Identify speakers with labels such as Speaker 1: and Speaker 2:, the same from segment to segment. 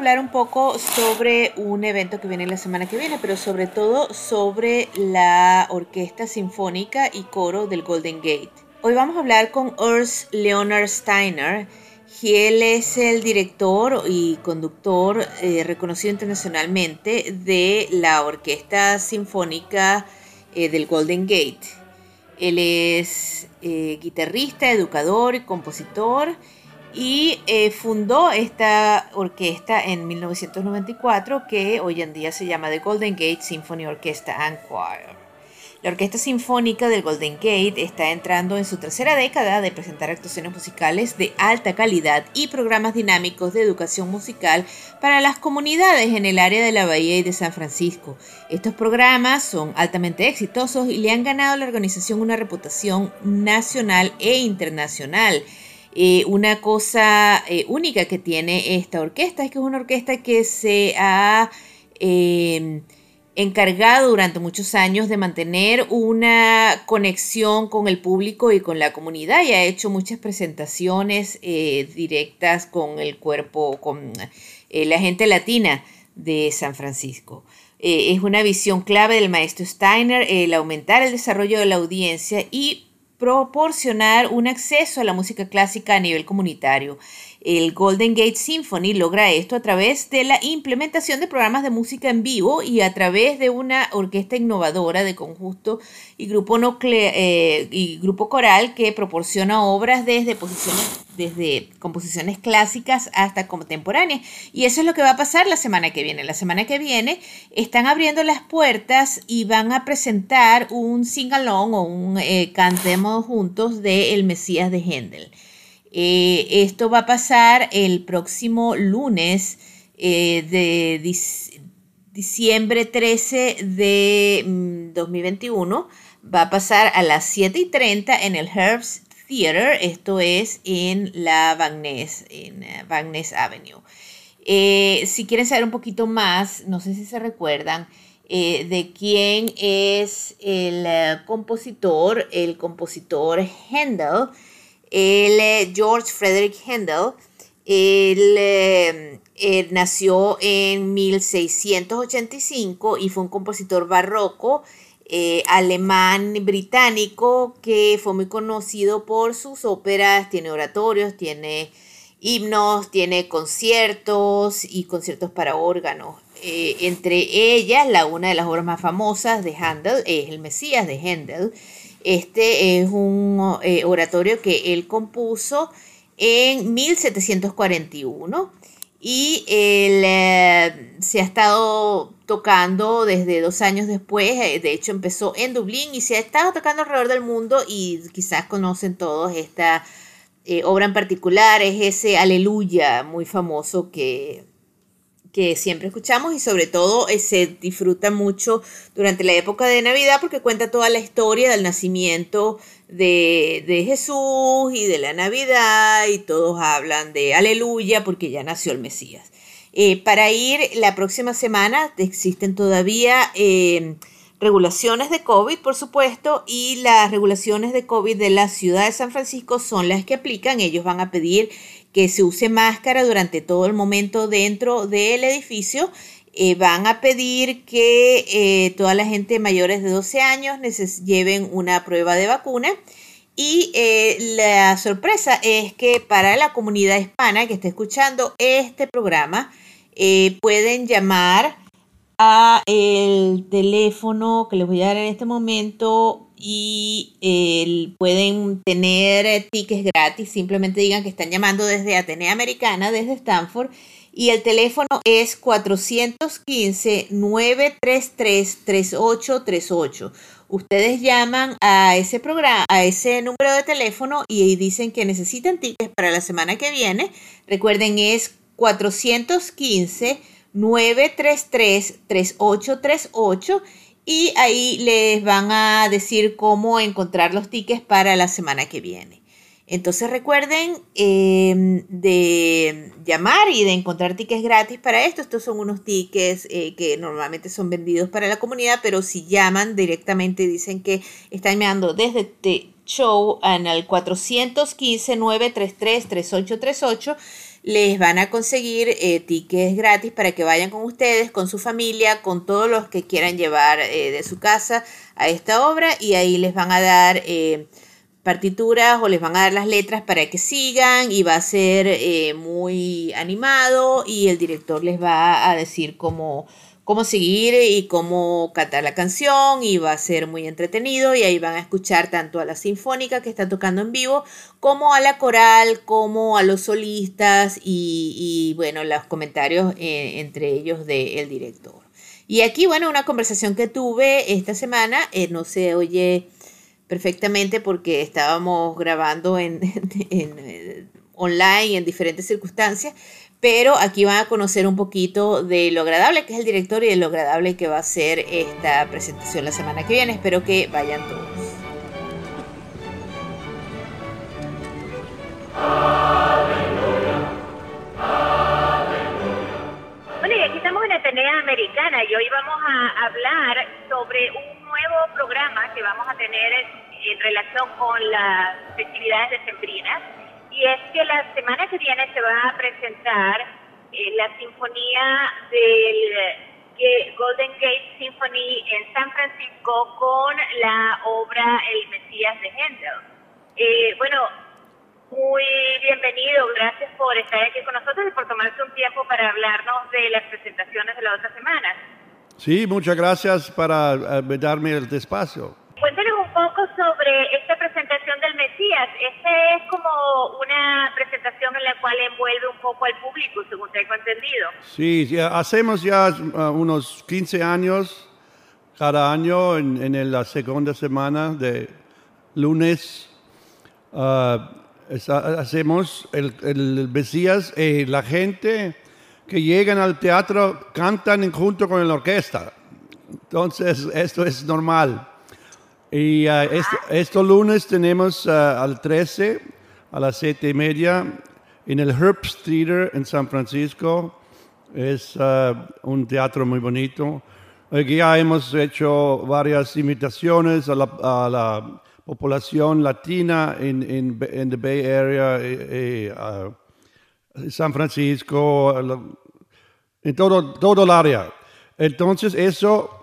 Speaker 1: Hablar un poco sobre un evento que viene la semana que viene, pero sobre todo sobre la Orquesta Sinfónica y Coro del Golden Gate. Hoy vamos a hablar con Urs Leonard Steiner. y Él es el director y conductor eh, reconocido internacionalmente de la Orquesta Sinfónica eh, del Golden Gate. Él es eh, guitarrista, educador y compositor y eh, fundó esta orquesta en 1994 que hoy en día se llama The Golden Gate Symphony Orchestra and Choir. La Orquesta Sinfónica del Golden Gate está entrando en su tercera década de presentar actuaciones musicales de alta calidad y programas dinámicos de educación musical para las comunidades en el área de la Bahía y de San Francisco. Estos programas son altamente exitosos y le han ganado a la organización una reputación nacional e internacional. Eh, una cosa eh, única que tiene esta orquesta es que es una orquesta que se ha eh, encargado durante muchos años de mantener una conexión con el público y con la comunidad y ha hecho muchas presentaciones directas con el cuerpo, con la gente latina de San Francisco. es una visión clave del maestro Steiner el aumentar el desarrollo de la audiencia y proporcionar un acceso a la música clásica a nivel comunitario. El Golden Gate Symphony logra esto a través de la implementación de programas de música en vivo y a través de una orquesta innovadora de conjunto y grupo, eh, y grupo coral que proporciona obras desde, posiciones, desde composiciones clásicas hasta contemporáneas. Y eso es lo que va a pasar la semana que viene. La semana que viene están abriendo las puertas y van a presentar un sing-along o un eh, cantemos juntos de El Mesías de Händel. Eh, esto va a pasar el próximo lunes eh, de diciembre 13 de 2021. Mm, va a pasar a las 7 y 30 en el Herbst Theater. Esto es en la Ness, en eh, Avenue. si quieren saber un poquito más, no sé si se recuerdan, de quién es el compositor, el compositor Handel él, eh, George Frederick Handel, él, eh, nació en 1685 y fue un compositor barroco eh, alemán británico que fue muy conocido por sus óperas, tiene oratorios, tiene himnos, tiene conciertos y conciertos para órganos. entre ellas, la, una de las obras más famosas de Handel es El Mesías de Handel, este es un eh, oratorio que él compuso en 1741 y él, eh, se ha estado tocando desde dos años después, eh, de hecho empezó en Dublín y se ha estado tocando alrededor del mundo y quizás conocen todos esta obra en particular, es ese aleluya muy famoso que que siempre escuchamos y sobre todo eh, se disfruta mucho durante la época de Navidad porque cuenta toda la historia del nacimiento de, Jesús y de la Navidad y todos hablan de aleluya porque ya nació el Mesías. Eh, para ir la próxima semana existen todavía eh, regulaciones de COVID, por supuesto, y las regulaciones de COVID de la ciudad de San Francisco son las que aplican. Ellos van a pedir que se use máscara durante todo el momento dentro del edificio. Eh, van a pedir que eh, toda la gente mayores de 12 años lleven una prueba de vacuna Y eh, la sorpresa es que para la comunidad hispana que está escuchando este programa, pueden llamar a el teléfono que les voy a dar en este momento y pueden tener tickets gratis. Simplemente digan que están llamando desde Atenea Americana, desde Stanford. Y el teléfono es 415-933-3838. Ustedes llaman a ese programa, a ese número de teléfono y dicen que necesitan tickets para la semana que viene. Recuerden, es 415 933-3838 y ahí les van a decir cómo encontrar los tickets para la semana que viene. Entonces recuerden em, de llamar y de encontrar tickets gratis para esto. Estos son unos tickets eh, que normalmente son vendidos para la comunidad, pero si llaman directamente dicen que están llamando desde The Show en el 415-933-3838 les van a conseguir eh, tickets gratis para que vayan con ustedes, con su familia, con todos los que quieran llevar eh, de su casa a esta obra y ahí les van a dar eh, partituras o les van a dar las letras para que sigan y va a ser muy animado y el director les va a decir cómo cómo seguir y cómo cantar la canción y va a ser muy entretenido y ahí van a escuchar tanto a la sinfónica que está tocando en vivo como a la coral, como a los solistas y, bueno, los comentarios eh, entre ellos del director. Y aquí, bueno, una conversación que tuve esta semana, eh, no se oye perfectamente porque estábamos grabando en, eh, online en diferentes circunstancias, pero aquí van a conocer un poquito de lo agradable que es el director y de lo agradable que va a ser esta presentación la semana que viene. Espero que vayan todos.
Speaker 2: Bueno, y aquí estamos en Atenea Americana y hoy vamos a hablar sobre un nuevo programa que vamos a tener en relación con las festividades decembrinas y es que la semana que viene se va a presentar eh, la sinfonía del Golden Gate Symphony en San Francisco con la obra El Mesías de Händel. Eh, bueno, muy bienvenido, gracias por estar aquí con nosotros y por tomarse un tiempo para hablarnos de las presentaciones de la otra semana.
Speaker 3: Sí, muchas gracias para eh, darme el espacio.
Speaker 2: Un poco sobre esta presentación del Mesías. Esta es como una presentación en la cual envuelve un poco al público, según tengo entendido.
Speaker 3: Sí, hacemos ya uh, unos 15 años cada año en, la segunda semana de lunes. Uh, hacemos el, el Mesías y la gente que llegan al teatro cantan junto con la orquesta. Entonces, esto es normal. Y uh, este, lunes tenemos uh, al 13 a las 7 y media en el Herbst Theater en San Francisco. Es uh, un teatro muy bonito. Aquí ya hemos hecho varias invitaciones a la, población latina en, en, en the Bay Area, eh, eh, San Francisco, en todo, todo el área. Entonces eso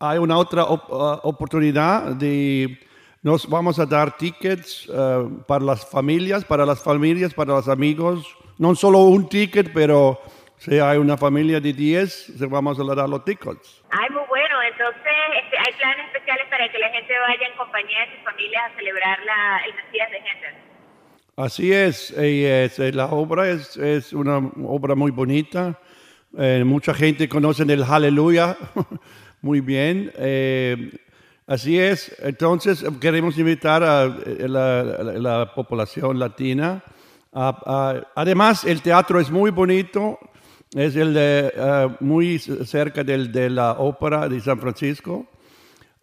Speaker 3: hay una otra uh, oportunidad de nos vamos a dar tickets uh, para las familias, para las familias, para los amigos. No solo un ticket, pero si hay una familia de 10, se vamos a dar los tickets.
Speaker 2: Ay, muy bueno. Entonces, este, hay planes especiales para que la gente vaya en compañía de sus familias a celebrar la, el Mesías de Händel.
Speaker 3: Así es, es, eh, la obra es, es, una obra muy bonita. Eh, mucha gente conoce el Aleluya. Muy bien. Eh, así es. Entonces, queremos invitar a, eh, la, población latina. además, el teatro es muy bonito. Es el de, eh, muy cerca del, de la ópera de San Francisco.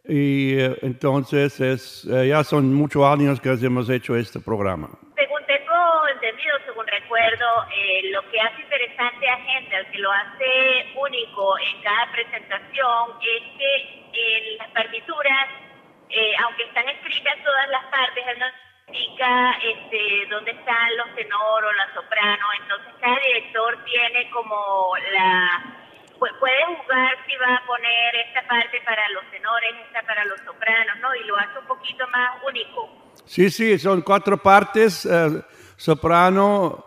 Speaker 3: Y entonces, es, ya son muchos años que hemos hecho este programa
Speaker 2: según recuerdo, eh, lo que hace interesante a Händel, que lo hace único en cada presentación, es que en las partituras, eh, aunque están escritas todas las partes, él no indica este, dónde están los tenor o la soprano, entonces cada director tiene como la puede jugar si va a poner esta parte para los tenores, esta para los sopranos, ¿no? Y lo hace un poquito más único.
Speaker 3: Sí, sí, son cuatro partes, eh, soprano,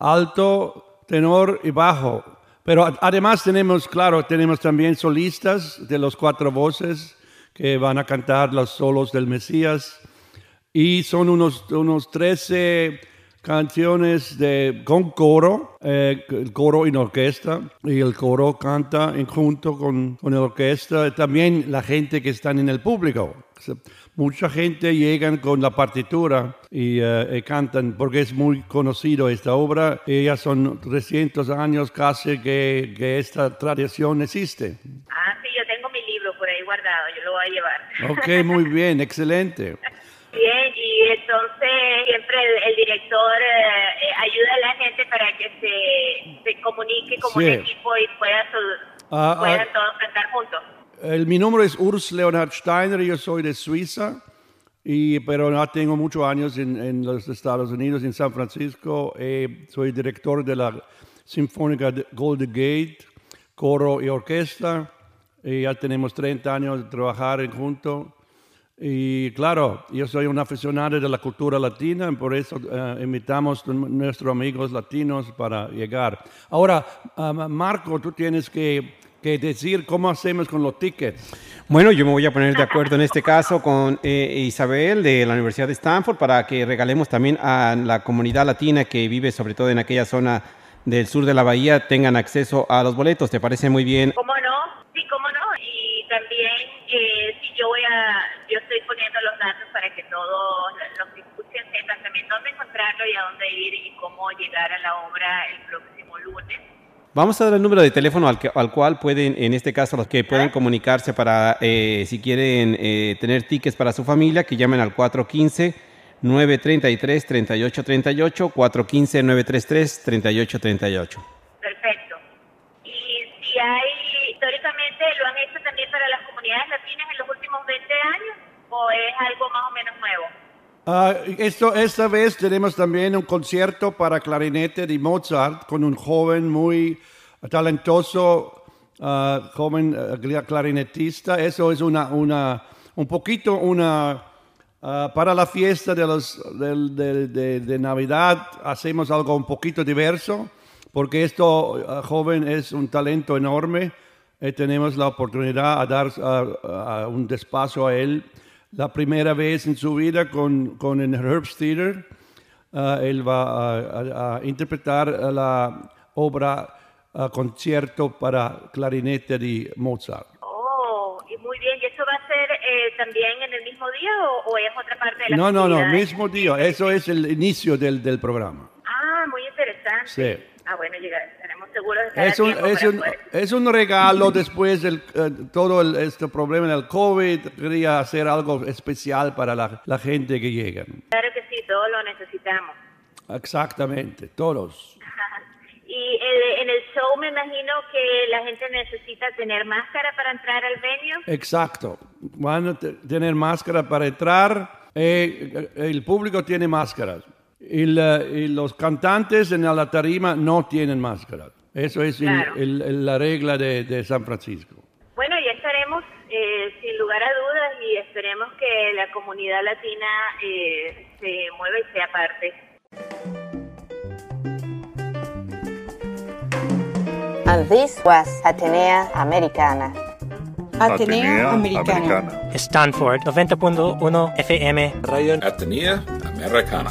Speaker 3: alto, tenor y bajo. Pero además tenemos, claro, tenemos también solistas de los cuatro voces que van a cantar los solos del Mesías. Y son unos, unos 13 canciones de, con coro, eh, el coro en orquesta, y el coro canta en junto con, con la orquesta, también la gente que está en el público. Mucha gente llegan con la partitura y, eh, y cantan porque es muy conocido esta obra. y ya son 300 años casi que, que esta tradición existe.
Speaker 2: Ah, sí, yo tengo mi libro por ahí guardado, yo lo voy a llevar.
Speaker 3: Ok, muy bien, excelente.
Speaker 2: Bien, y entonces siempre el, el director eh, eh, ayuda a la gente para que se, se comunique como
Speaker 3: Sí.
Speaker 2: un equipo y pueda su-
Speaker 3: Ah,
Speaker 2: puedan
Speaker 3: ah.
Speaker 2: todos cantar juntos.
Speaker 3: El, mi nombre es Urs Leonhard Steiner, yo soy de Suiza, y, pero no tengo muchos años en, en los Estados Unidos, en San Francisco. Eh, soy director de la Sinfónica de Golden Gate, coro y orquesta. Ya tenemos 30 años de trabajar juntos. Y claro, yo soy un aficionado de la cultura latina, por eso eh, invitamos a nuestros amigos latinos para llegar. Ahora, ah, Marco, tú tienes que, que decir cómo hacemos con los tickets.
Speaker 4: Bueno, yo me voy a poner de acuerdo en este caso con eh, Isabel de la Universidad de Stanford para que regalemos también a la comunidad latina que vive sobre todo en aquella zona del sur de la bahía tengan acceso a los boletos. ¿Te parece muy bien?
Speaker 2: ¿Cómo no? Sí, cómo no. Y también, eh, si yo voy a, yo estoy poniendo los datos para que todos los que escuchen sepan también dónde encontrarlo y a dónde ir y cómo llegar a la obra el próximo lunes.
Speaker 4: Vamos a dar el número de teléfono al, que- al cual pueden, en este caso, los que puedan comunicarse para, eh, si quieren eh, tener tickets para su familia, que llamen al 415-933-3838, 415-933-3838.
Speaker 2: Perfecto. Y si hay, históricamente lo han hecho también para las comunidades latinas en los últimos 20 años o es algo más o menos nuevo.
Speaker 3: Ah, esto, esta vez tenemos también un concierto para clarinete de Mozart con un joven muy talentoso, ah, joven cla- clarinetista. Eso es una, una, un poquito una... ah, para la fiesta de, los, del- del- de, de Navidad hacemos algo un poquito diverso, porque esto joven es un talento enorme. Eh, tenemos la oportunidad a dar un despacio a él la primera vez en su vida con, con el Herbst Theater. Ah, él va a, a- a interpretar la obra ah, concierto para clarinete de Mozart.
Speaker 2: Oh, y muy bien. ¿Y eso va a ser eh, también en el mismo día o, o es otra parte de la
Speaker 3: No, no, no, mismo día. Eso es el inicio del, del programa.
Speaker 2: Ah, muy interesante.
Speaker 3: Sí.
Speaker 2: Ah, bueno, estaremos seguros de estar
Speaker 3: Es un, es, un,
Speaker 2: poder-
Speaker 3: es un regalo después de todo el- este problema del COVID. Quería hacer algo especial para la, la gente que llega.
Speaker 2: Claro que sí, todos lo necesitamos.
Speaker 3: Exactamente, todos.
Speaker 2: Y eh, en el show me imagino que la gente necesita tener máscara para entrar al venue.
Speaker 3: Exacto. Van a te- tener máscara para entrar. eh, el público tiene máscaras. Y, la- y los cantantes en la tarima no tienen máscaras. Eso es el-
Speaker 2: Claro.
Speaker 3: el- el- la regla de, de San Francisco.
Speaker 2: Bueno, ya estaremos eh, sin lugar a dudas y esperemos que la comunidad latina eh, se mueva y sea parte.
Speaker 5: And this was Atenea Americana.
Speaker 6: Atenea Americana.
Speaker 7: Stanford 90.1 FM.
Speaker 8: Radio,
Speaker 9: Atenea Americana.